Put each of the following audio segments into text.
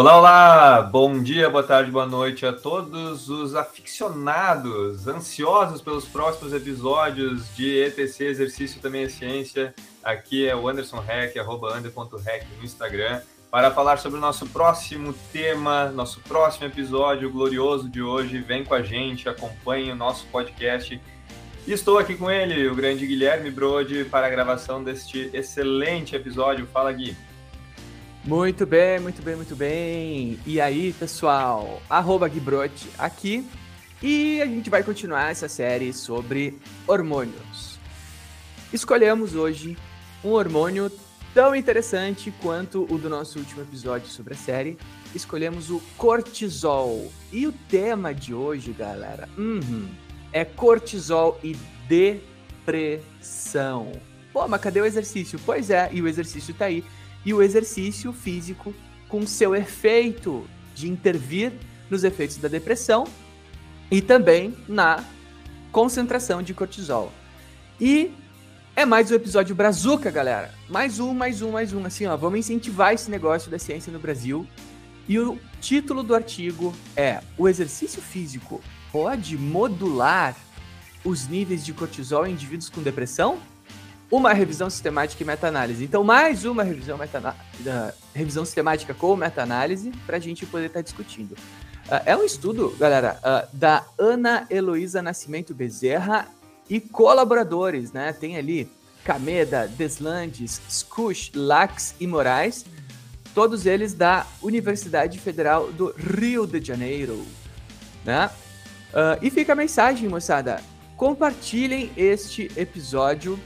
Olá, olá! Bom dia, boa tarde, boa noite a todos os aficionados, ansiosos pelos próximos episódios de ETC Exercício Também é Ciência. Aqui é o Anderson Rec, arroba no Instagram, para falar sobre o nosso próximo tema, nosso próximo episódio glorioso de hoje. Vem com a gente, acompanhe o nosso podcast. Estou aqui com ele, o grande Guilherme Brode, para a gravação deste excelente episódio. Fala, Gui. Muito bem, muito bem, muito bem. E aí, pessoal? Arroba Guibrote aqui. E a gente vai continuar essa série sobre hormônios. Escolhemos hoje um hormônio tão interessante quanto o do nosso último episódio sobre a série. Escolhemos o cortisol. E o tema de hoje, galera, uhum, é cortisol e depressão. Pô, mas cadê o exercício? Pois é, e o exercício tá aí e o exercício físico com seu efeito de intervir nos efeitos da depressão e também na concentração de cortisol. E é mais um episódio Brazuca, galera. Mais um, mais um, mais um. Assim, ó, vamos incentivar esse negócio da ciência no Brasil. E o título do artigo é: O exercício físico pode modular os níveis de cortisol em indivíduos com depressão? Uma revisão sistemática e meta-análise. Então, mais uma revisão, meta revisão sistemática com meta-análise para a gente poder estar tá discutindo. Uh, é um estudo, galera, uh, da Ana Heloísa Nascimento Bezerra e colaboradores, né? Tem ali Cameda, Deslandes, Scush, Lax e Moraes, todos eles da Universidade Federal do Rio de Janeiro, né? Uh, e fica a mensagem, moçada. Compartilhem este episódio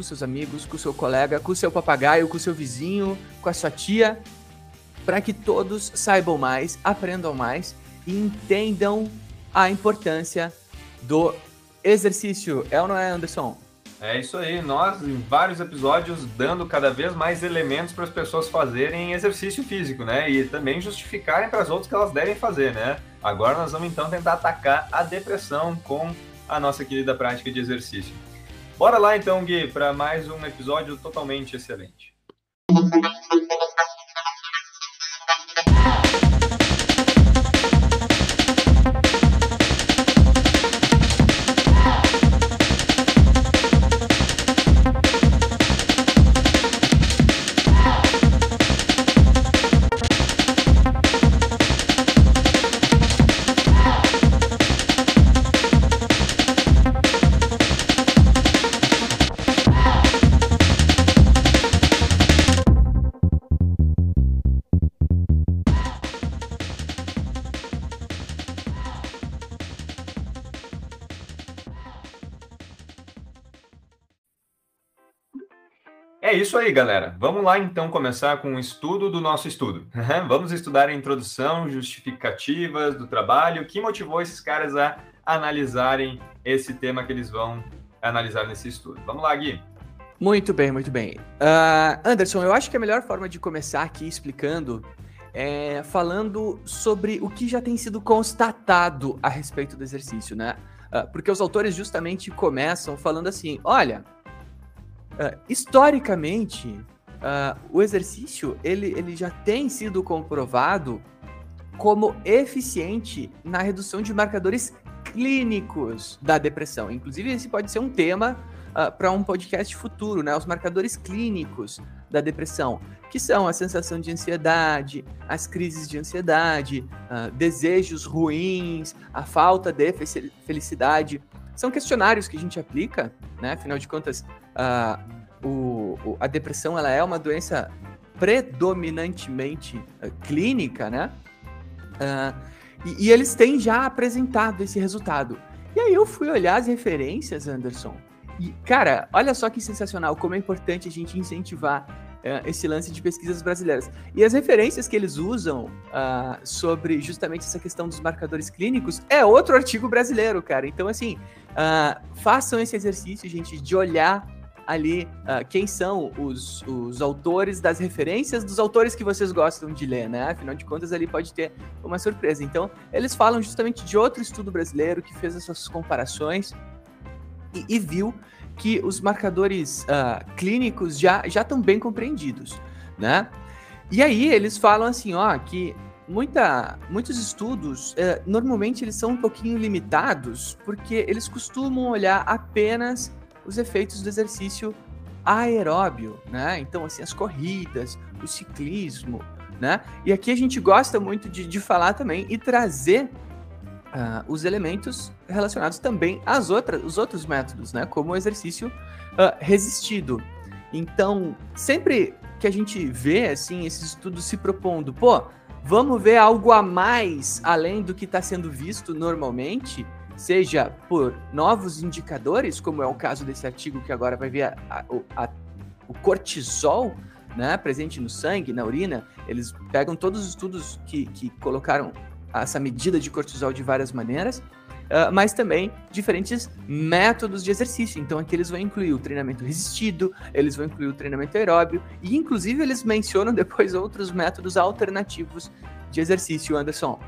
com seus amigos, com seu colega, com seu papagaio, com seu vizinho, com a sua tia, para que todos saibam mais, aprendam mais e entendam a importância do exercício. É ou não é, Anderson? É isso aí, nós em vários episódios dando cada vez mais elementos para as pessoas fazerem exercício físico, né? E também justificarem para as outras que elas devem fazer, né? Agora nós vamos então tentar atacar a depressão com a nossa querida prática de exercício. Bora lá então, Gui, para mais um episódio totalmente excelente. Aí, galera. Vamos lá então começar com o estudo do nosso estudo. Vamos estudar a introdução, justificativas do trabalho, o que motivou esses caras a analisarem esse tema que eles vão analisar nesse estudo. Vamos lá, Gui. Muito bem, muito bem. Uh, Anderson, eu acho que a melhor forma de começar aqui explicando é falando sobre o que já tem sido constatado a respeito do exercício, né? Uh, porque os autores justamente começam falando assim: olha, Uh, historicamente, uh, o exercício ele, ele já tem sido comprovado como eficiente na redução de marcadores clínicos da depressão. Inclusive, esse pode ser um tema uh, para um podcast futuro, né? Os marcadores clínicos da depressão, que são a sensação de ansiedade, as crises de ansiedade, uh, desejos ruins, a falta de felicidade. São questionários que a gente aplica, né? Afinal de contas, uh, o, a depressão ela é uma doença predominantemente uh, clínica, né? Uh, e, e, eles têm já apresentado esse resultado. E aí eu fui olhar as referências, Anderson. E, cara, olha só que sensacional, como é importante a gente incentivar é, esse lance de pesquisas brasileiras. E as referências que eles usam uh, sobre justamente essa questão dos marcadores clínicos é outro artigo brasileiro, cara. Então, assim, uh, façam esse exercício, gente, de olhar ali uh, quem são os, os autores das referências dos autores que vocês gostam de ler, né? Afinal de contas, ali pode ter uma surpresa. Então, eles falam justamente de outro estudo brasileiro que fez essas comparações e, e viu que os marcadores uh, clínicos já já estão bem compreendidos, né? E aí eles falam assim, ó, que muita, muitos estudos uh, normalmente eles são um pouquinho limitados porque eles costumam olhar apenas os efeitos do exercício aeróbio, né? Então assim as corridas, o ciclismo, né? E aqui a gente gosta muito de, de falar também e trazer uh, os elementos relacionados também às outras, os outros métodos, né? Como o exercício uh, resistido. Então, sempre que a gente vê assim esses estudos se propondo, pô, vamos ver algo a mais além do que está sendo visto normalmente, seja por novos indicadores, como é o caso desse artigo que agora vai ver a, a, a, o cortisol, né, presente no sangue, na urina, eles pegam todos os estudos que, que colocaram essa medida de cortisol de várias maneiras, uh, mas também diferentes métodos de exercício. Então aqui eles vão incluir o treinamento resistido, eles vão incluir o treinamento aeróbio e inclusive eles mencionam depois outros métodos alternativos de exercício, Anderson.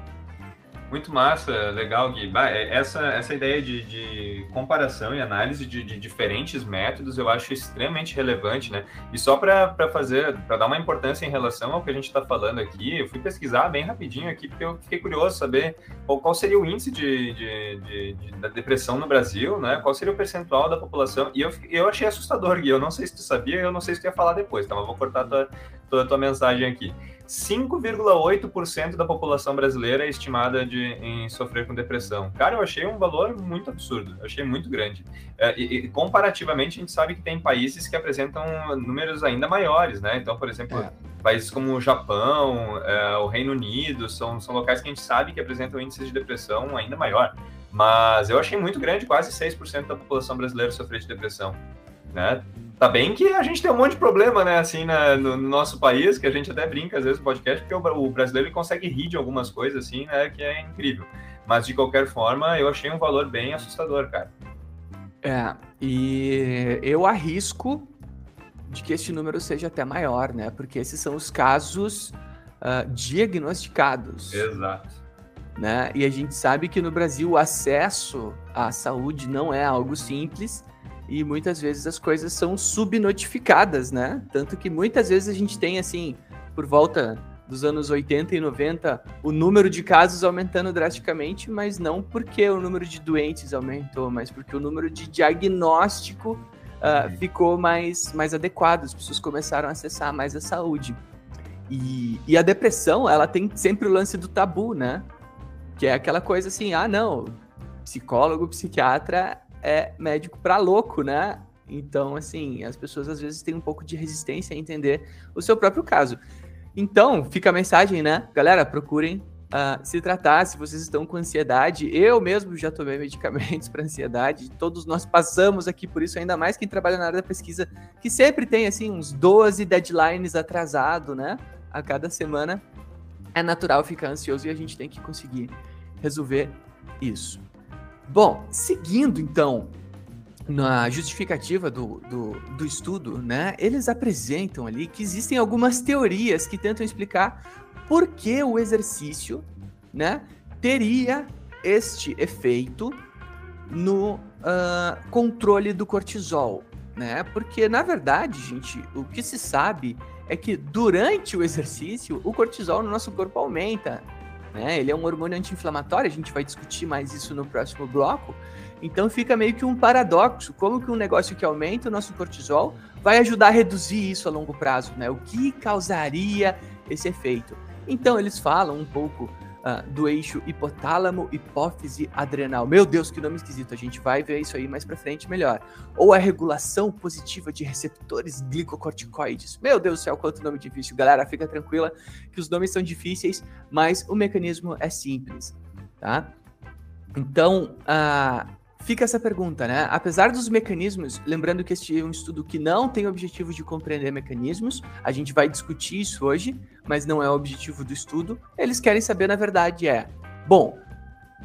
Muito massa, legal, Gui. É, essa, essa ideia de, de comparação e análise de, de, diferentes métodos eu acho extremamente relevante, né? E só para fazer, para dar uma importância em relação ao que a gente está falando aqui, eu fui pesquisar bem rapidinho aqui, porque eu fiquei curioso saber qual, qual seria o índice de, de, da depressão no Brasil, né? Qual seria o percentual da população. E eu, eu achei assustador, Gui. Eu não sei se tu sabia, eu não sei se tu ia falar depois, tá? Mas vou cortar toda a tua mensagem aqui. 5,8% da população brasileira é estimada de, em sofrer com depressão. Cara, eu achei um valor muito absurdo, eu achei muito grande. É, e, e, comparativamente, a gente sabe que tem países que apresentam números ainda maiores, né? Então, por exemplo, é. países como o Japão, é, o Reino Unido, são, são locais que a gente sabe que apresentam índices de depressão ainda maior. Mas eu achei muito grande, quase 6% da população brasileira sofrer de depressão. Né? Tá bem que a gente tem um monte de problema, né, assim, na, no, no, nosso país, que a gente até brinca às vezes no podcast, porque o, o, brasileiro ele consegue rir de algumas coisas, assim, né, que é incrível. Mas, de qualquer forma, eu achei um valor bem assustador, cara. É, e eu arrisco de que este número seja até maior, né, porque esses são os casos uh, diagnosticados. Exato. Né? E a gente sabe que no Brasil o acesso à saúde não é algo simples, e muitas vezes as coisas são subnotificadas, né? Tanto que muitas vezes a gente tem, assim, por volta dos anos 80 e 90, o número de casos aumentando drasticamente, mas não porque o número de doentes aumentou, mas porque o número de diagnóstico uh, ficou mais, mais adequado, as pessoas começaram a acessar mais a saúde. E, e a depressão, ela tem sempre o lance do tabu, né? Que é aquela coisa assim, ah, não, psicólogo, psiquiatra é médico para louco, né? Então, assim, as pessoas às vezes têm um pouco de resistência a entender o seu próprio caso. Então, fica a mensagem, né? Galera, procurem uh, se tratar se vocês estão com ansiedade. Eu mesmo já tomei medicamentos para ansiedade. Todos nós passamos aqui por isso, ainda mais quem trabalha na área da pesquisa, que sempre tem, assim, uns 12 deadlines atrasado, né? A cada semana. É natural ficar ansioso e a gente tem que conseguir resolver isso. Bom, seguindo então na justificativa do, do, do, estudo, né, eles apresentam ali que existem algumas teorias que tentam explicar por que o exercício né, teria este efeito no uh, controle do cortisol. Né? Porque, na verdade, gente, o que se sabe é que durante o exercício o cortisol no nosso corpo aumenta né? Ele é um hormônio anti-inflamatório, a gente vai discutir mais isso no próximo bloco. Então fica meio que um paradoxo, como que um negócio que aumenta o nosso cortisol vai ajudar a reduzir isso a longo prazo, né? O que causaria esse efeito? Então eles falam um pouco uh, do eixo hipotálamo, hipófise, adrenal. Meu Deus, que nome esquisito. A gente vai ver isso aí mais para frente melhor. Ou a regulação positiva de receptores glicocorticoides. Meu Deus do céu, quanto nome difícil. Galera, fica tranquila que os nomes são difíceis, mas o mecanismo é simples, tá? Então, uh, fica essa pergunta, né? Apesar dos mecanismos, lembrando que este é um estudo que não tem o objetivo de compreender mecanismos, a gente vai discutir isso hoje, mas não é o objetivo do estudo. Eles querem saber, na verdade, é, bom,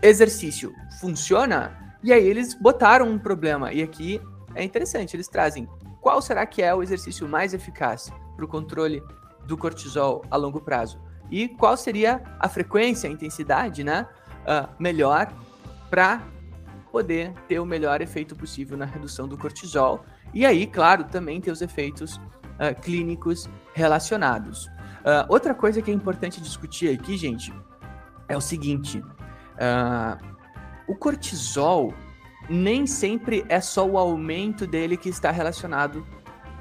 exercício funciona? E aí eles botaram um problema, e aqui é interessante, eles trazem qual será que é o exercício mais eficaz para o controle do cortisol a longo prazo? E qual seria a frequência, a intensidade, né? Uh, melhor para poder ter o melhor efeito possível na redução do cortisol. E aí, claro, também ter os efeitos uh, clínicos relacionados. Uh, outra coisa que é importante discutir aqui, gente, é o seguinte: uh, o cortisol nem sempre é só o aumento dele que está relacionado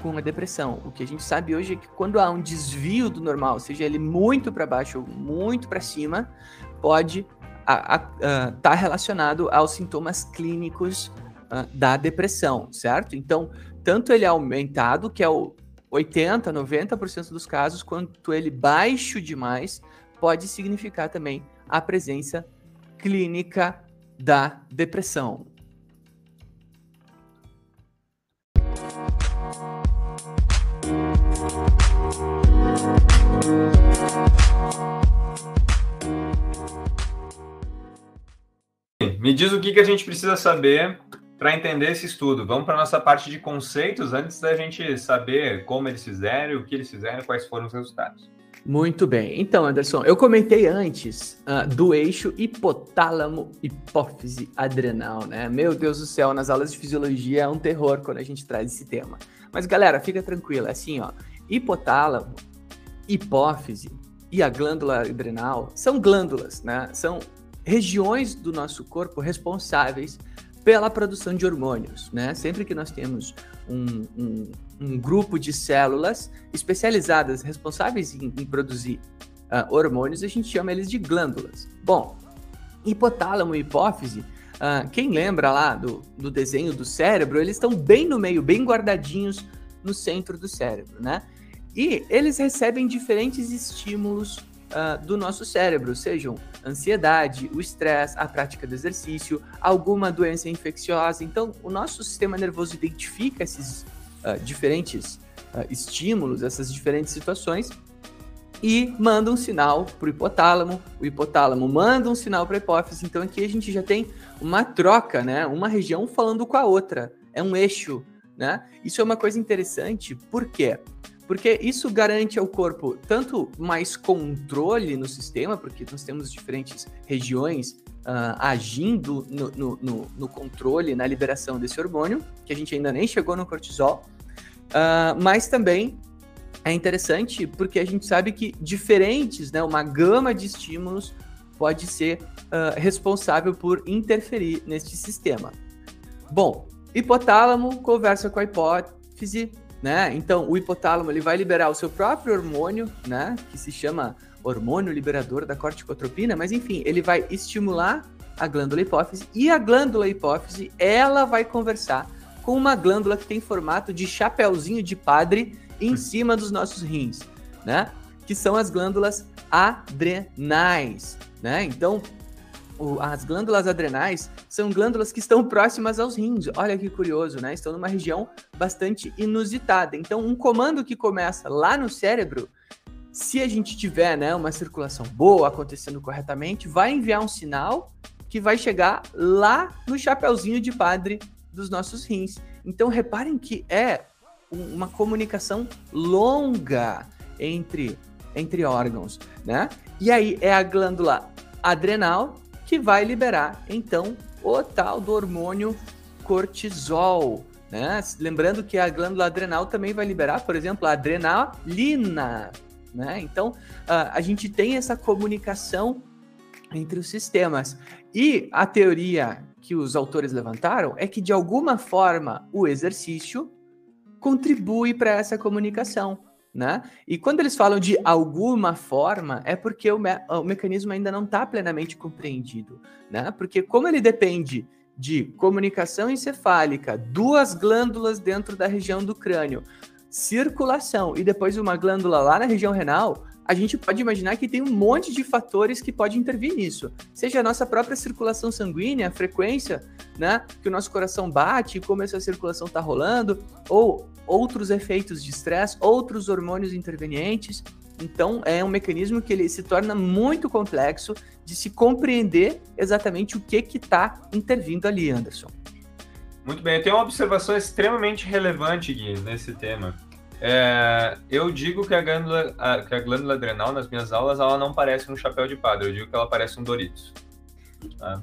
com a depressão. O que a gente sabe hoje é que quando há um desvio do normal, seja ele muito para baixo ou muito para cima, pode estar tá relacionado aos sintomas clínicos uh, da depressão, certo? Então, tanto ele é aumentado, que é o 80, 90% dos casos, quanto ele baixo demais, pode significar também a presença clínica da depressão. Me diz o que, que a gente precisa saber para entender esse estudo. Vamos para a nossa parte de conceitos antes da gente saber como eles fizeram, o que eles fizeram, quais foram os resultados. Muito bem. Então, Anderson, eu comentei antes uh, do eixo hipotálamo hipófise adrenal, né? Meu Deus do céu, nas aulas de fisiologia é um terror quando a gente traz esse tema. Mas galera, fica tranquila, assim, ó, hipotálamo, hipófise e a glândula adrenal são glândulas, né? São regiões do nosso corpo responsáveis pela produção de hormônios, né? Sempre que nós temos um, um, um grupo de células especializadas responsáveis em, em produzir uh, hormônios, a gente chama eles de glândulas. Bom, hipotálamo e hipófise, uh, quem lembra lá do, do desenho do cérebro, eles estão bem no meio, bem guardadinhos no centro do cérebro, né? E eles recebem diferentes estímulos uh, do nosso cérebro, sejam ansiedade, o estresse, a prática do exercício, alguma doença infecciosa. Então, o nosso sistema nervoso identifica esses uh, diferentes uh, estímulos, essas diferentes situações e manda um sinal para o hipotálamo, o hipotálamo manda um sinal para a hipófise. Então, aqui a gente já tem uma troca, né? Uma região falando com a outra. É um eixo, né? Isso é uma coisa interessante, por quê? Isso garante ao corpo tanto mais controle no sistema, porque nós temos diferentes regiões uh, agindo no, no, no, no, controle, na liberação desse hormônio, que a gente ainda nem chegou no cortisol, uh, mas também é interessante porque a gente sabe que diferentes, né, uma gama de estímulos pode ser uh, responsável por interferir neste sistema. Bom, hipotálamo conversa com a hipófise, né? Então, o hipotálamo ele vai liberar o seu próprio hormônio, né? Que se chama hormônio liberador da corticotropina, mas enfim, ele vai estimular a glândula hipófise e a glândula hipófise ela vai conversar com uma glândula que tem formato de chapéuzinho de padre em hum. cima dos nossos rins, né? Que são as glândulas adrenais, né? Então, o, as glândulas adrenais são glândulas que estão próximas aos rins. Olha que curioso, né? Estão numa região bastante inusitada. Então, um comando que começa lá no cérebro, se a gente tiver né, uma circulação boa acontecendo corretamente, vai enviar um sinal que vai chegar lá no chapeuzinho de padre dos nossos rins. Então, reparem que é uma comunicação longa entre, entre órgãos, né? E aí é a glândula adrenal que vai liberar então o tal do hormônio cortisol. Né? Lembrando que a glândula adrenal também vai liberar, por exemplo, a adrenalina. Né? Então, a gente tem essa comunicação entre os sistemas. E a teoria que os autores levantaram é que, de alguma forma, o exercício contribui para essa comunicação né? E quando eles falam de alguma forma, é porque o, me o mecanismo ainda não está plenamente compreendido, né? Porque como ele depende de comunicação encefálica, duas glândulas dentro da região do crânio, circulação e depois uma glândula lá na região renal, a gente pode imaginar que tem um monte de fatores que podem intervir nisso. Seja a nossa própria circulação sanguínea, a frequência né? Que o nosso coração bate, como essa circulação está rolando, ou outros efeitos de estresse, outros hormônios intervenientes. Então, é um mecanismo que ele se torna muito complexo de se compreender exatamente o que está intervindo ali, Anderson. Muito bem, eu tenho uma observação extremamente relevante, Gui, nesse tema. É, eu digo que a, glândula, a, que a glândula adrenal, nas minhas aulas, ela não parece um chapéu de padre, eu digo que ela parece um Doritos. Ah,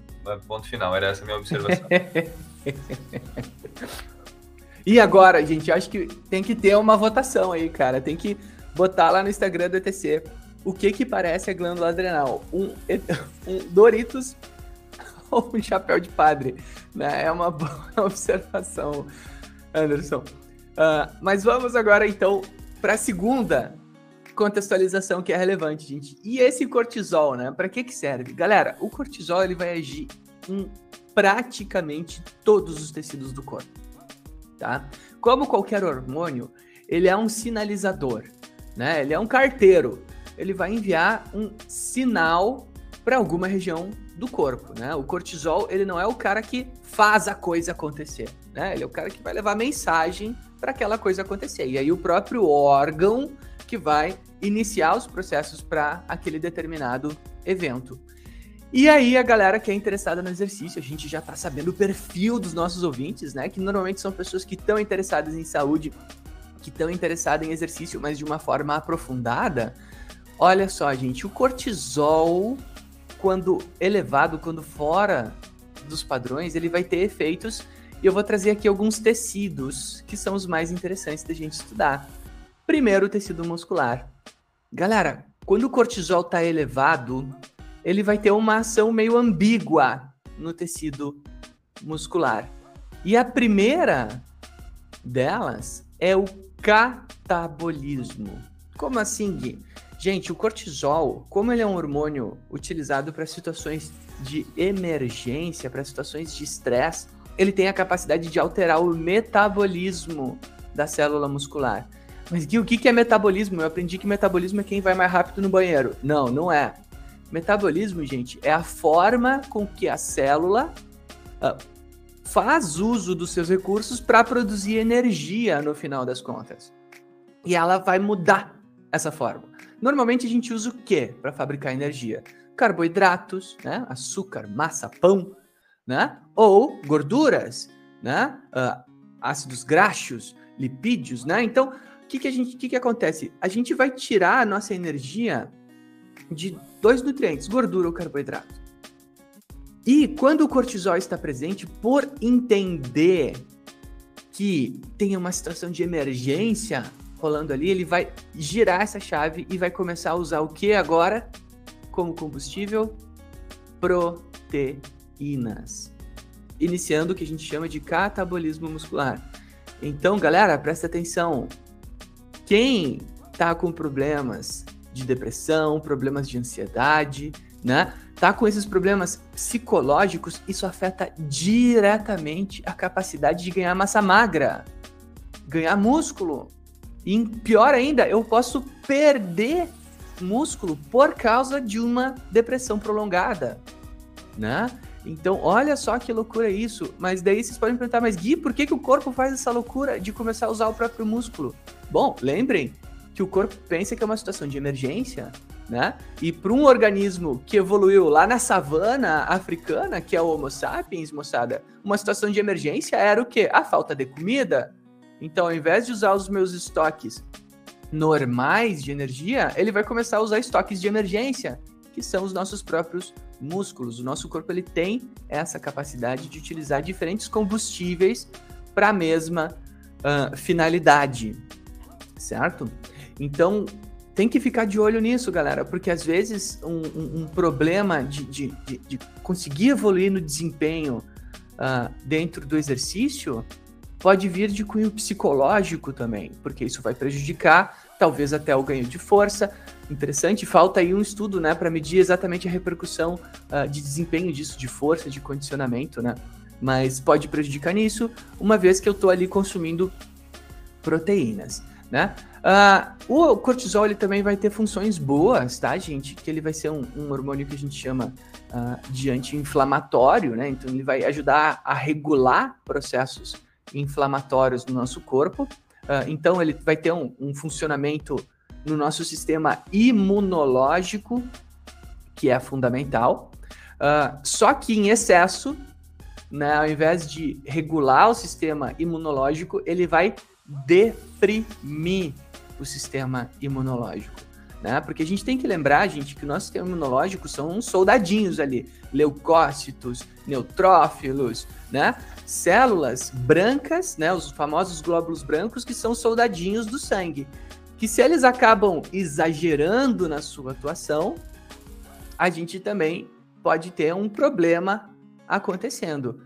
ponto final, era essa a minha observação. e agora, gente, acho que tem que ter uma votação aí, cara. Tem que botar lá no Instagram do ETC o que que parece a glândula adrenal. Um, um Doritos ou um chapéu de padre. Né? É uma boa observação, Anderson. Uh, mas vamos agora, então, para a segunda contextualização que é relevante, gente. E esse cortisol, né? Para que que serve? Galera, o cortisol ele vai agir em praticamente todos os tecidos do corpo, tá? Como qualquer hormônio, ele é um sinalizador, né? Ele é um carteiro. Ele vai enviar um sinal para alguma região do corpo, né? O cortisol, ele não é o cara que faz a coisa acontecer, né? Ele é o cara que vai levar mensagem para aquela coisa acontecer. E aí o próprio órgão que vai iniciar os processos para aquele determinado evento. E aí a galera que é interessada no exercício, a gente já está sabendo o perfil dos nossos ouvintes, né? Que normalmente são pessoas que estão interessadas em saúde, que estão interessadas em exercício, mas de uma forma aprofundada. Olha só, gente, o cortisol quando elevado, quando fora dos padrões, ele vai ter efeitos. E eu vou trazer aqui alguns tecidos que são os mais interessantes da gente estudar. Primeiro, o tecido muscular. Galera, quando o cortisol está elevado, ele vai ter uma ação meio ambígua no tecido muscular. E a primeira delas é o catabolismo. Como assim, Gui? Gente, o cortisol, como ele é um hormônio utilizado para situações de emergência, para situações de estresse, ele tem a capacidade de alterar o metabolismo da célula muscular. Mas Gui, o que é metabolismo? Eu aprendi que metabolismo é quem vai mais rápido no banheiro. Não, não é. Metabolismo, gente, é a forma com que a célula uh, faz uso dos seus recursos para produzir energia no final das contas. E ela vai mudar essa forma. Normalmente a gente usa o que para fabricar energia? Carboidratos, né? açúcar, massa, pão, né? ou gorduras, né? Uh, ácidos graxos, lipídios. Né? Então, o que, que, a gente, que, que acontece? A gente vai tirar a nossa energia de dois nutrientes, gordura ou carboidrato. E quando o cortisol está presente, por entender que tem uma situação de emergência rolando ali, ele vai girar essa chave e vai começar a usar o que agora como combustível? Proteínas. Iniciando o que a gente chama de catabolismo muscular. Então, galera, presta atenção. Quem tá com problemas de depressão, problemas de ansiedade, né? Tá com esses problemas psicológicos, isso afeta diretamente a capacidade de ganhar massa magra, ganhar músculo, e pior ainda, eu posso perder músculo por causa de uma depressão prolongada, né? Então, olha só que loucura isso. Mas daí vocês podem perguntar, mas Gui, por que, que o corpo faz essa loucura de começar a usar o próprio músculo? Bom, lembrem que o corpo pensa que é uma situação de emergência, né? E para um organismo que evoluiu lá na savana africana, que é o Homo sapiens, moçada, uma situação de emergência era o quê? A falta de comida, então, ao invés de usar os meus estoques normais de energia, ele vai começar a usar estoques de emergência, que são os nossos próprios músculos. O nosso corpo ele tem essa capacidade de utilizar diferentes combustíveis para a mesma uh, finalidade, certo? Então, tem que ficar de olho nisso, galera, porque às vezes um, um, um problema de, de, de, de, conseguir evoluir no desempenho uh, dentro do exercício pode vir de cunho psicológico também, porque isso vai prejudicar talvez até o ganho de força. Interessante, falta aí um estudo, né, para medir exatamente a repercussão uh, de desempenho disso, de força, de condicionamento, né? Mas pode prejudicar nisso, uma vez que eu estou ali consumindo proteínas. né? Uh, o cortisol ele também vai ter funções boas, tá, gente? Que ele vai ser um, um hormônio que a gente chama uh, de anti-inflamatório, né? Então ele vai ajudar a regular processos inflamatórios no nosso corpo. Uh, então ele vai ter um, um funcionamento no nosso sistema imunológico, que é fundamental. Uh, só que em excesso, né, ao invés de regular o sistema imunológico, ele vai deprimir o sistema imunológico. Né? Porque a gente tem que lembrar, gente, que o nosso sistema imunológico são uns soldadinhos ali, leucócitos, neutrófilos, né? Células brancas, né? Os famosos glóbulos brancos que são soldadinhos do sangue. Que se eles acabam exagerando na sua atuação, a gente também pode ter um problema acontecendo.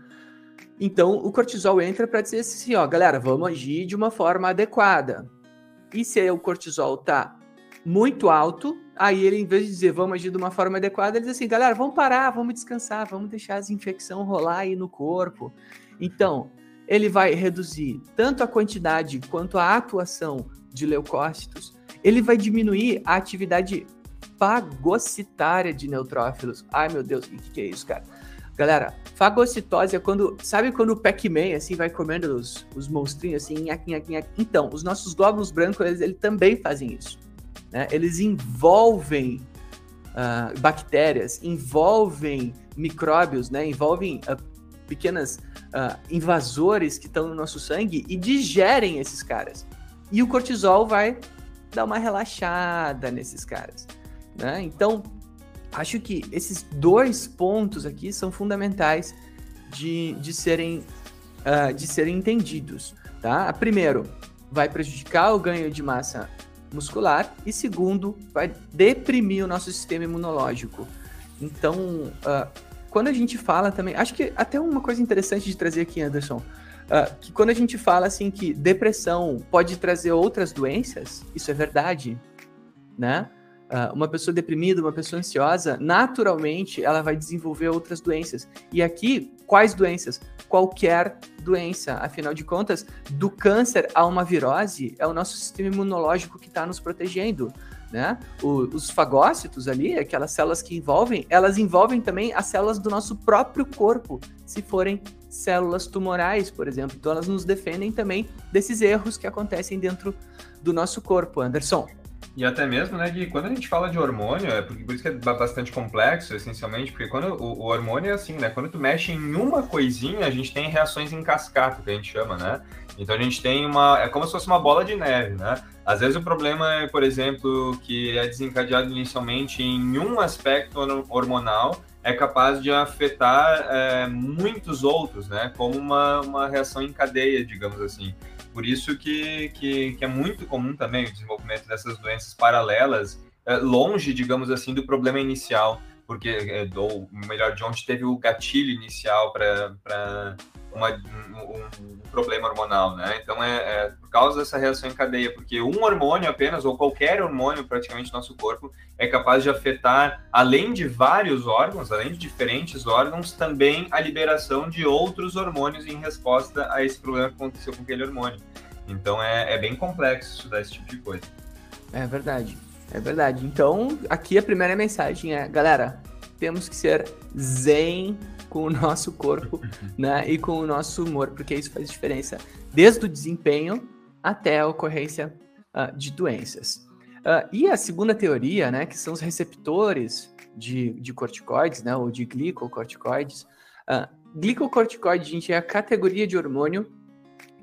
Então, o cortisol entra para dizer assim, ó, galera, vamos agir de uma forma adequada. E se o cortisol tá muito alto, aí ele, em vez de dizer vamos agir de uma forma adequada, ele diz assim, galera, vamos parar, vamos descansar, vamos deixar as infecções rolar aí no corpo. Então, ele vai reduzir tanto a quantidade quanto a atuação de leucócitos, ele vai diminuir a atividade fagocitária de neutrófilos. Ai, meu Deus, o que, que é isso, cara? Galera, fagocitose é quando. Sabe quando o Pac-Man assim vai comendo os, os monstrinhos assim? Nhaque, nhaque, nhaque. Então, os nossos glóbulos brancos eles, eles também fazem isso. Né? Eles envolvem uh, bactérias, envolvem micróbios, né? envolvem uh, pequenas uh, invasores que estão no nosso sangue e digerem esses caras. E o cortisol vai dar uma relaxada nesses caras. Né? Então, acho que esses dois pontos aqui são fundamentais de, de, serem, uh, de serem entendidos. Tá? Primeiro, vai prejudicar o ganho de massa muscular e segundo, vai deprimir o nosso sistema imunológico. Então, uh, quando a gente fala também, acho que até uma coisa interessante de trazer aqui, Anderson, uh, que quando a gente fala assim que depressão pode trazer outras doenças, isso é verdade, né? Uh, uma pessoa deprimida, uma pessoa ansiosa, naturalmente ela vai desenvolver outras doenças. E aqui, quais doenças? Qualquer doença. Afinal de contas, do câncer a uma virose, é o nosso sistema imunológico que está nos protegendo. Né? O, os fagócitos ali, aquelas células que envolvem, elas envolvem também as células do nosso próprio corpo, se forem células tumorais, por exemplo. Então elas nos defendem também desses erros que acontecem dentro do nosso corpo, Anderson. E até mesmo, né, que quando a gente fala de hormônio, é porque, por isso que é bastante complexo, essencialmente, porque quando o, o, hormônio é assim, né, quando tu mexe em uma coisinha, a gente tem reações em cascata, que a gente chama, né? Então a gente tem uma, é como se fosse uma bola de neve, né? Às vezes o problema é, por exemplo, que é desencadeado inicialmente em um aspecto hormonal, é capaz de afetar é, muitos outros, né? Como uma, uma reação em cadeia, digamos assim. Por isso que, que, que é muito comum também o desenvolvimento dessas doenças paralelas, é, longe, digamos assim, do problema inicial, porque, é, ou melhor, de onde teve o gatilho inicial para um, um, problema hormonal, né? Então é, é, por causa dessa reação em cadeia, porque um hormônio apenas, ou qualquer hormônio praticamente no nosso corpo, é capaz de afetar, além de vários órgãos, além de diferentes órgãos, também a liberação de outros hormônios em resposta a esse problema que aconteceu com aquele hormônio. Então é, é bem complexo estudar esse tipo de coisa. É verdade, é verdade. Então, aqui a primeira mensagem é, galera, temos que ser zen com o nosso corpo, né, e com o nosso humor, porque isso faz diferença desde o desempenho até a ocorrência uh, de doenças. Uh, e a segunda teoria, né, que são os receptores de, de corticoides, né, ou de glicocorticoides. Uh, glicocorticoide, gente, é a categoria de hormônio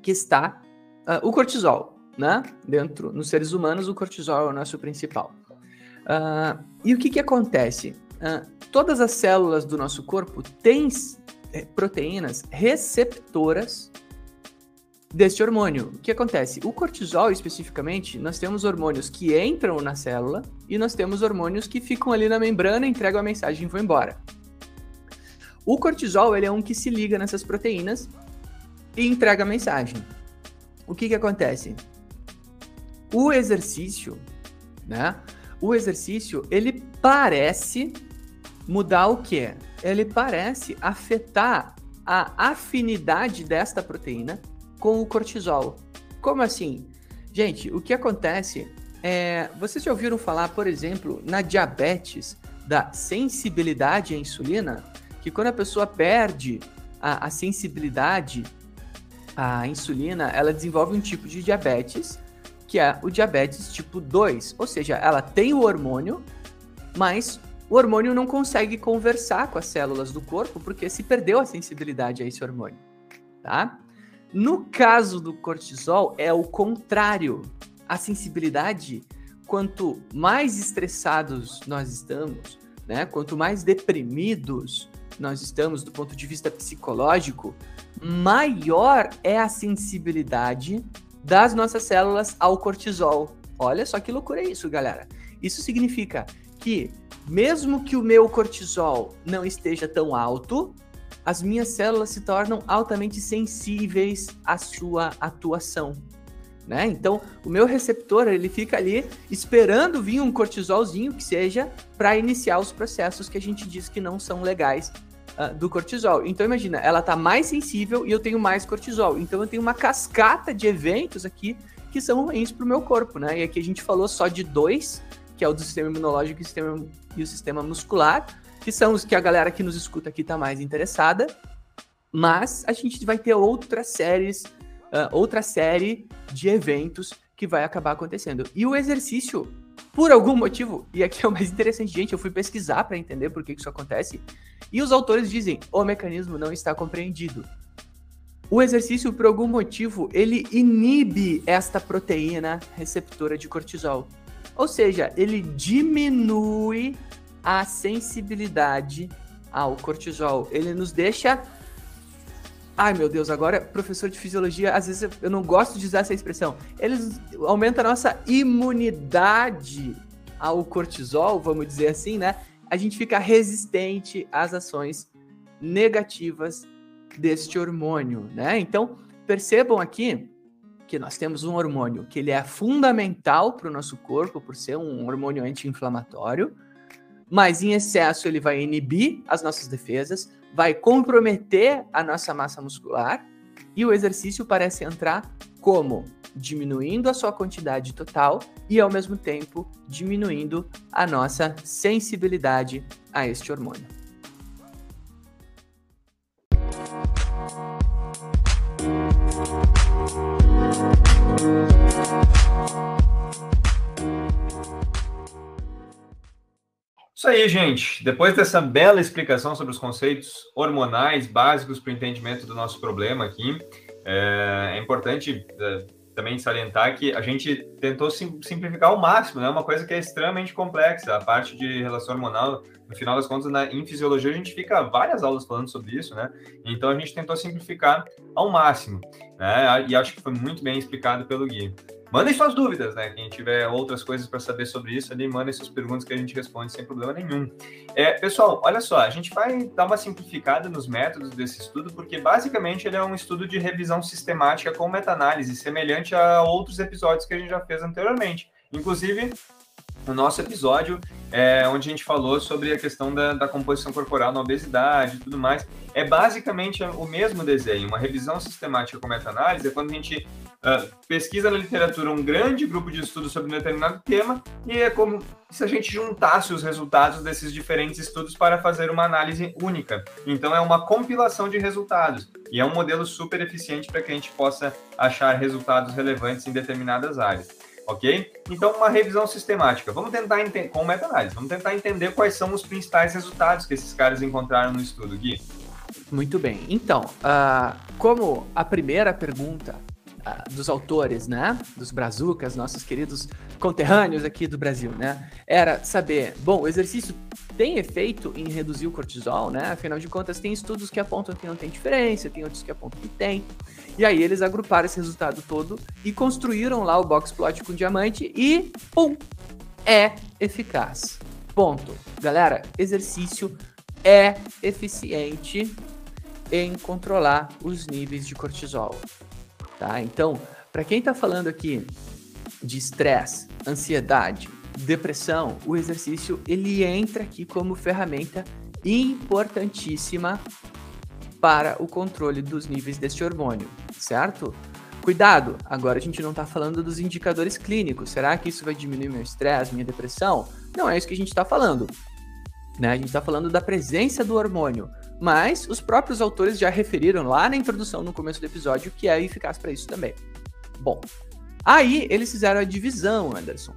que está uh, o cortisol, né, dentro, nos seres humanos, o cortisol é o nosso principal. Uh, e o que que acontece? Uh, todas as células do nosso corpo têm é, proteínas receptoras deste hormônio. O que acontece? O cortisol, especificamente, nós temos hormônios que entram na célula e nós temos hormônios que ficam ali na membrana, entregam a mensagem e vão embora. O cortisol ele é um que se liga nessas proteínas e entrega a mensagem. O que, que acontece? O exercício, né? O exercício ele parece mudar o que? Ele parece afetar a afinidade desta proteína com o cortisol. Como assim? Gente, o que acontece é. Vocês já ouviram falar, por exemplo, na diabetes, da sensibilidade à insulina? Que quando a pessoa perde a, a sensibilidade à insulina, ela desenvolve um tipo de diabetes, que é o diabetes tipo 2. Ou seja, ela tem o hormônio, mas o hormônio não consegue conversar com as células do corpo porque se perdeu a sensibilidade a esse hormônio, tá? No caso do cortisol é o contrário. A sensibilidade, quanto mais estressados nós estamos, né? Quanto mais deprimidos nós estamos do ponto de vista psicológico, maior é a sensibilidade das nossas células ao cortisol. Olha só que loucura é isso, galera. Isso significa que mesmo que o meu cortisol não esteja tão alto, as minhas células se tornam altamente sensíveis à sua atuação. Né? Então, o meu receptor ele fica ali esperando vir um cortisolzinho que seja para iniciar os processos que a gente diz que não são legais uh, do cortisol. Então, imagina, ela está mais sensível e eu tenho mais cortisol. Então, eu tenho uma cascata de eventos aqui que são ruins para o meu corpo, né? E aqui a gente falou só de dois, que é o do sistema imunológico e o sistema, e o sistema muscular, que são os que a galera que nos escuta aqui está mais interessada. Mas a gente vai ter outras séries, uh, outra série de eventos que vai acabar acontecendo. E o exercício, por algum motivo, e aqui é o mais interessante, gente, eu fui pesquisar para entender por que isso acontece, e os autores dizem: o mecanismo não está compreendido. O exercício, por algum motivo, ele inibe esta proteína receptora de cortisol. Ou seja, ele diminui a sensibilidade ao cortisol. Ele nos deixa. Ai meu Deus, agora professor de fisiologia, às vezes eu não gosto de usar essa expressão. Eles aumentam a nossa imunidade ao cortisol, vamos dizer assim, né? A gente fica resistente às ações negativas deste hormônio, né? Então, percebam aqui que nós temos um hormônio que ele é fundamental para o nosso corpo por ser um hormônio anti-inflamatório, mas em excesso ele vai inibir as nossas defesas, vai comprometer a nossa massa muscular e o exercício parece entrar como diminuindo a sua quantidade total e ao mesmo tempo diminuindo a nossa sensibilidade a este hormônio. Isso aí, gente. Depois dessa bela explicação sobre os conceitos hormonais básicos para o entendimento do nosso problema aqui, é, é importante é, também salientar que a gente tentou sim, simplificar ao máximo, né? Uma coisa que é extremamente complexa, a parte de relação hormonal. No final das contas, na, em fisiologia, a gente fica várias aulas falando sobre isso, né? Então a gente tentou simplificar ao máximo, né? E acho que foi muito bem explicado pelo Gui. Mandem suas dúvidas, né? Quem tiver outras coisas para saber sobre isso ali, mandem suas perguntas que a gente responde sem problema nenhum. É, pessoal, olha só, a gente vai dar uma simplificada nos métodos desse estudo, porque basicamente ele é um estudo de revisão sistemática com meta-análise, semelhante a outros episódios que a gente já fez anteriormente. Inclusive, no nosso episódio, é, onde a gente falou sobre a questão da, da, composição corporal na obesidade e tudo mais. É basicamente o mesmo desenho. Uma revisão sistemática com meta-análise é quando a gente uh, pesquisa na literatura um grande grupo de estudos sobre um determinado tema e é como se a gente juntasse os resultados desses diferentes estudos para fazer uma análise única. Então é uma compilação de resultados e é um modelo super eficiente para que a gente possa achar resultados relevantes em determinadas áreas ok? Então, uma revisão sistemática. Vamos tentar entender, com meta-análise, vamos tentar entender quais são os principais resultados que esses caras encontraram no estudo, Gui. Muito bem. Então, uh, como a primeira pergunta uh, dos autores, né, dos brazucas, nossos queridos conterrâneos aqui do Brasil, né, era saber, bom, o exercício tem efeito em reduzir o cortisol, né? Afinal de contas, tem estudos que apontam que não tem diferença, tem outros que apontam que tem. E aí eles agruparam esse resultado todo e construíram lá o box plot com diamante e pum, é eficaz. Ponto. Galera, exercício é eficiente em controlar os níveis de cortisol, tá? Então, para quem está falando aqui de estresse, ansiedade, depressão, o exercício ele entra aqui como ferramenta importantíssima para o controle dos níveis deste hormônio, certo? Cuidado, agora a gente não está falando dos indicadores clínicos. Será que isso vai diminuir meu estresse, minha depressão? Não é isso que a gente está falando. Né? A gente está falando da presença do hormônio. Mas os próprios autores já referiram lá na introdução, no começo do episódio, que é eficaz para isso também. Bom, aí eles fizeram a divisão, Anderson,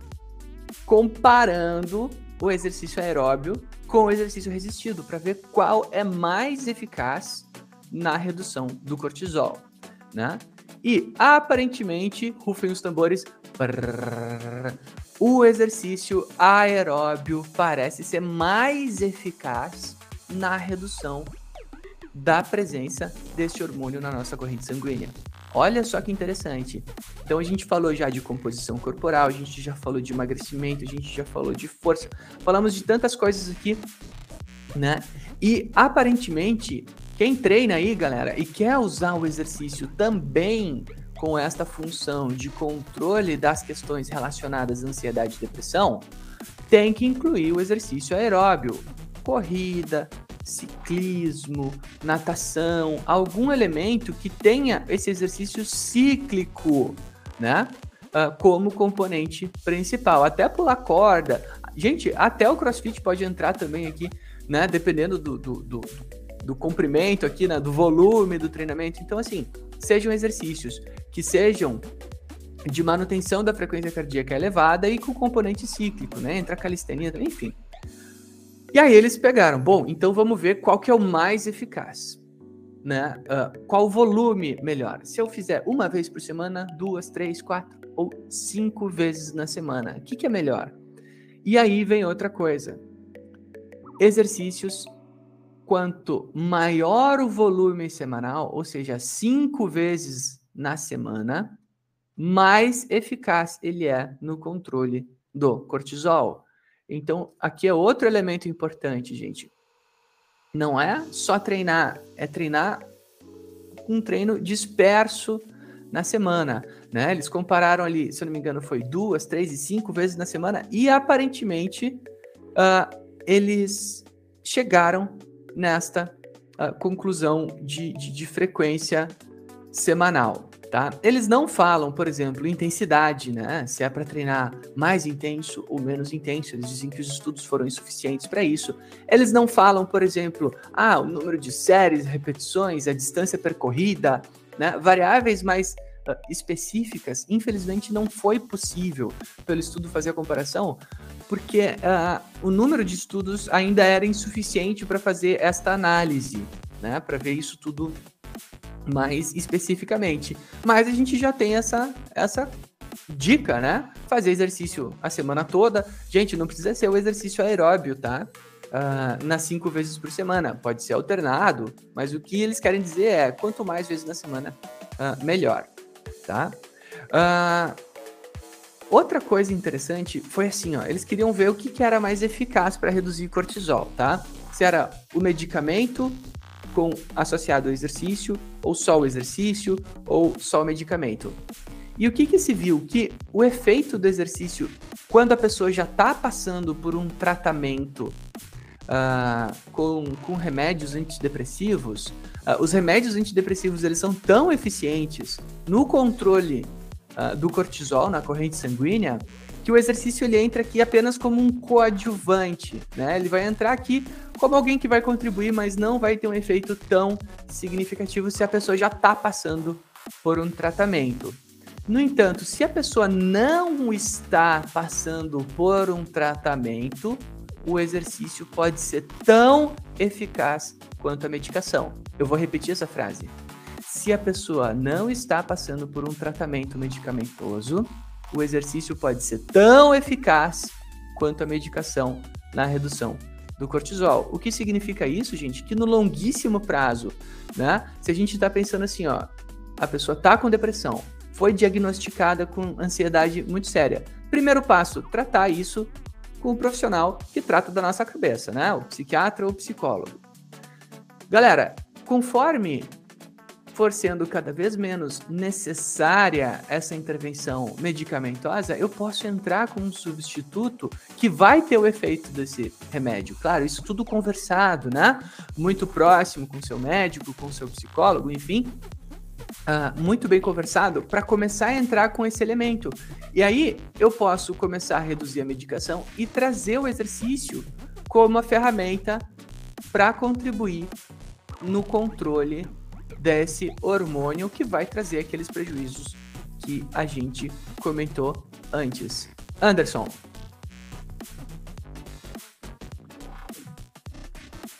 comparando o exercício aeróbio com o exercício resistido, para ver qual é mais eficaz na redução do cortisol, né? E aparentemente, rufem os tambores, brrr, o exercício aeróbio parece ser mais eficaz na redução da presença deste hormônio na nossa corrente sanguínea. Olha só que interessante. Então a gente falou já de composição corporal, a gente já falou de emagrecimento, a gente já falou de força, falamos de tantas coisas aqui, né? E aparentemente, quem treina aí, galera, e quer usar o exercício também com esta função de controle das questões relacionadas à ansiedade e depressão, tem que incluir o exercício aeróbio, corrida, ciclismo, natação, algum elemento que tenha esse exercício cíclico, né? Uh, como componente principal. Até pular corda. Gente, até o crossfit pode entrar também aqui, né? Dependendo do, do, do, do comprimento aqui, né? Do volume do treinamento. Então, assim, sejam exercícios que sejam de manutenção da frequência cardíaca elevada e com componente cíclico, né? Entra a calistenia, enfim. E aí eles pegaram, bom, então vamos ver qual que é o mais eficaz, né? Uh, qual o volume melhor? Se eu fizer uma vez por semana, duas, três, quatro ou cinco vezes na semana, o que, que é melhor? E aí vem outra coisa: exercícios. Quanto maior o volume semanal, ou seja, cinco vezes na semana, mais eficaz ele é no controle do cortisol. Então, aqui é outro elemento importante, gente. Não é só treinar, é treinar um treino disperso na semana, né? Eles compararam ali, se eu não me engano, foi duas, três e cinco vezes na semana e aparentemente uh, eles chegaram nesta uh, conclusão de, de, de frequência semanal tá? Eles não falam, por exemplo, intensidade, né? Se é para treinar mais intenso ou menos intenso. Eles dizem que os estudos foram insuficientes para isso. Eles não falam, por exemplo, ah, o número de séries, repetições, a distância percorrida, né? Variáveis mais uh, específicas. Infelizmente, não foi possível pelo estudo fazer a comparação, porque uh, o número de estudos ainda era insuficiente para fazer esta análise, né? Para ver isso tudo mais especificamente. Mas a gente já tem essa, essa dica, né? Fazer exercício a semana toda. Gente, não precisa ser o exercício aeróbio, tá? Uh, nas cinco vezes por semana. Pode ser alternado, mas o que eles querem dizer é quanto mais vezes na semana, uh, melhor, tá? Uh, outra coisa interessante foi assim, ó, eles queriam ver o que, que era mais eficaz para reduzir cortisol, tá? Se era o medicamento com associado ao exercício, ou só o exercício, ou só o medicamento. E o que, que se viu? Que o efeito do exercício, quando a pessoa já está passando por um tratamento uh, com, com remédios antidepressivos, uh, os remédios antidepressivos eles são tão eficientes no controle uh, do cortisol na corrente sanguínea que o exercício ele entra aqui apenas como um coadjuvante, né? Ele vai entrar aqui como alguém que vai contribuir, mas não vai ter um efeito tão significativo se a pessoa já está passando por um tratamento. No entanto, se a pessoa não está passando por um tratamento, o exercício pode ser tão eficaz quanto a medicação. Eu vou repetir essa frase. Se a pessoa não está passando por um tratamento medicamentoso, o exercício pode ser tão eficaz quanto a medicação na redução do cortisol. O que significa isso, gente? Que no longuíssimo prazo, né? Se a gente está pensando assim, ó, a pessoa está com depressão, foi diagnosticada com ansiedade muito séria. Primeiro passo, tratar isso com o profissional que trata da nossa cabeça, né? O psiquiatra ou o psicólogo. Galera, conforme for sendo cada vez menos necessária essa intervenção medicamentosa, eu posso entrar com um substituto que vai ter o efeito desse remédio. Claro, isso tudo conversado, né? Muito próximo com seu médico, com seu psicólogo, enfim. uh, muito bem conversado para começar a entrar com esse elemento. E aí eu posso começar a reduzir a medicação e trazer o exercício como uma ferramenta para contribuir no controle desse hormônio que vai trazer aqueles prejuízos que a gente comentou antes. Anderson.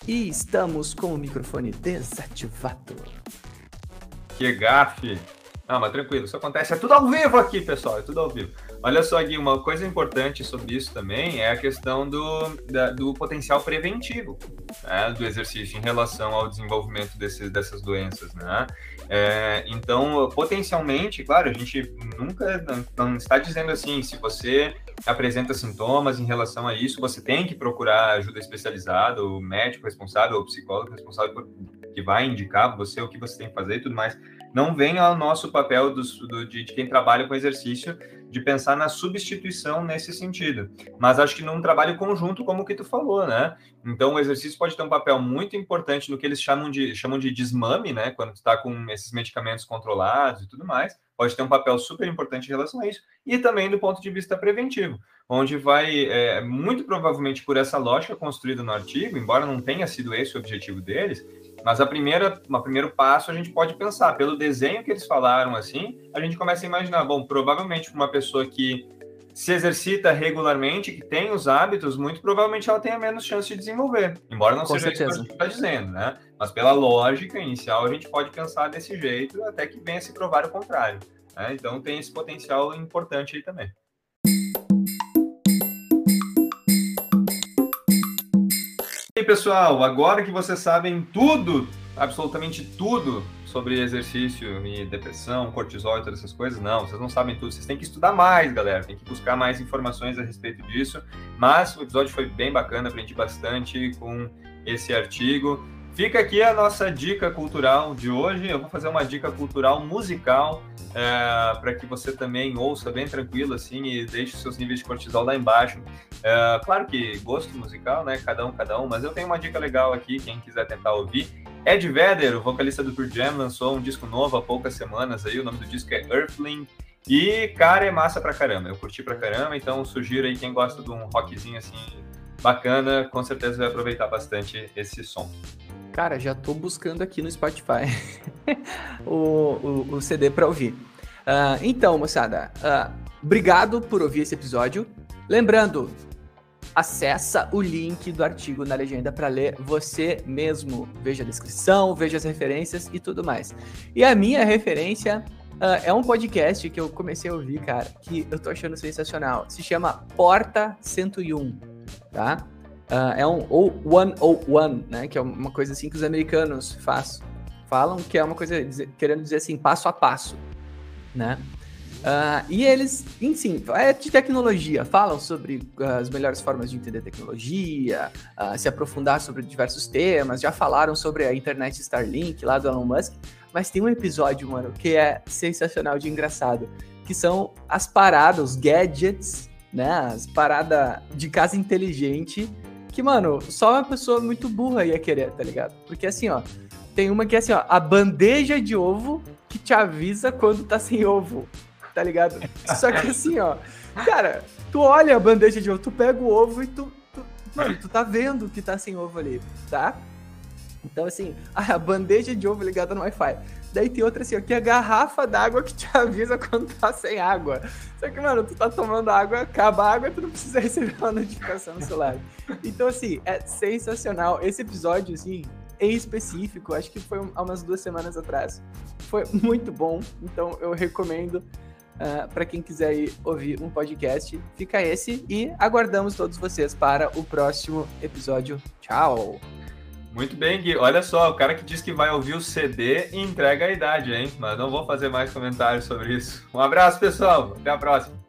E estamos com o microfone desativado. Que gafe! Não, mas tranquilo, isso acontece. É tudo ao vivo aqui, pessoal, é tudo ao vivo. Olha só, Gui, uma coisa importante sobre isso também é a questão do, da, do potencial preventivo né, do exercício em relação ao desenvolvimento desse, dessas doenças, né? É, então, potencialmente, claro, a gente nunca não está dizendo assim, se você apresenta sintomas em relação a isso, você tem que procurar ajuda especializada, o médico responsável, o psicólogo responsável por, que vai indicar você o que você tem que fazer e tudo mais. Não vem ao nosso papel do, do, de, de quem trabalha com exercício de pensar na substituição nesse sentido. Mas acho que num trabalho conjunto, como que tu falou, né? Então, o exercício pode ter um papel muito importante no que eles chamam de, chamam de desmame, né? Quando tu está com esses medicamentos controlados e tudo mais, pode ter um papel super importante em relação a isso. E também do ponto de vista preventivo, onde vai, é, muito provavelmente por essa lógica construída no artigo, embora não tenha sido esse o objetivo deles, mas a primeira, o primeiro passo a gente pode pensar, pelo desenho que eles falaram assim, a gente começa a imaginar, bom, provavelmente uma pessoa que se exercita regularmente, que tem os hábitos, muito provavelmente ela tenha menos chance de desenvolver. Embora não Com seja certeza. isso que está dizendo, né? Mas pela lógica inicial, a gente pode pensar desse jeito até que venha se provar o contrário. Né? Então tem esse potencial importante aí também. E pessoal, agora que vocês sabem tudo, absolutamente tudo sobre exercício e depressão, cortisol e todas essas coisas, não, vocês não sabem tudo, vocês têm que estudar mais, galera, tem que buscar mais informações a respeito disso. Mas o episódio foi bem bacana, aprendi bastante com esse artigo. Fica aqui a nossa dica cultural de hoje. Eu vou fazer uma dica cultural musical é, para que você também ouça bem tranquilo assim e deixe seus níveis de cortisol lá embaixo. É, claro que gosto musical, né? Cada um, cada um, mas eu tenho uma dica legal aqui, quem quiser tentar ouvir. Ed Vedder, o vocalista do Pearl Jam, lançou um disco novo há poucas semanas aí. O nome do disco é Earthling. E, cara, é massa pra caramba. Eu curti pra caramba, então sugiro aí quem gosta de um rockzinho assim bacana, com certeza vai aproveitar bastante esse som. Cara, já tô buscando aqui no Spotify o, o, o, CD para ouvir. Uh, então, moçada, uh, obrigado por ouvir esse episódio. Lembrando, acessa o link do artigo na legenda para ler você mesmo. Veja a descrição, veja as referências e tudo mais. E a minha referência uh, é um podcast que eu comecei a ouvir, cara, que eu tô achando sensacional. Se chama Porta 101, tá? Uh, é um ou one ou one, né? Que é uma coisa assim que os americanos faz, falam, que é uma coisa querendo dizer assim passo a passo, né? Uh, e eles, enfim, é de tecnologia, falam sobre uh, as melhores formas de entender tecnologia, uh, se aprofundar sobre diversos temas, já falaram sobre a internet Starlink lá do Elon Musk, mas tem um episódio, mano, que é sensacional de engraçado, que são as paradas, os gadgets, né, as paradas de casa inteligente que, mano, só uma pessoa muito burra ia querer, tá ligado? Porque assim, ó, tem uma que é assim, ó, a bandeja de ovo que te avisa quando tá sem ovo, tá ligado? Só que assim, ó, cara, tu olha a bandeja de ovo, tu pega o ovo e tu, tu mano, tu tá vendo que tá sem ovo ali, tá? Então, assim, a bandeja de ovo ligada no Wi-Fi. Daí tem outra assim, ó, que é a garrafa d'água que te avisa quando tá sem água. Só que, mano, tu tá tomando água, acaba a água tu não precisa receber uma notificação no celular. Então, assim, é sensacional. Esse episódio, assim, em específico, acho que foi há umas duas semanas atrás. Foi muito bom, então eu recomendo uh, ah, para quem quiser ir ouvir um podcast. Fica esse e aguardamos todos vocês para o próximo episódio. Tchau! Muito bem, Gui. Olha só, o cara que diz que vai ouvir o CD entrega a idade, hein? Mas não vou fazer mais comentários sobre isso. Um abraço, pessoal. Até a próxima.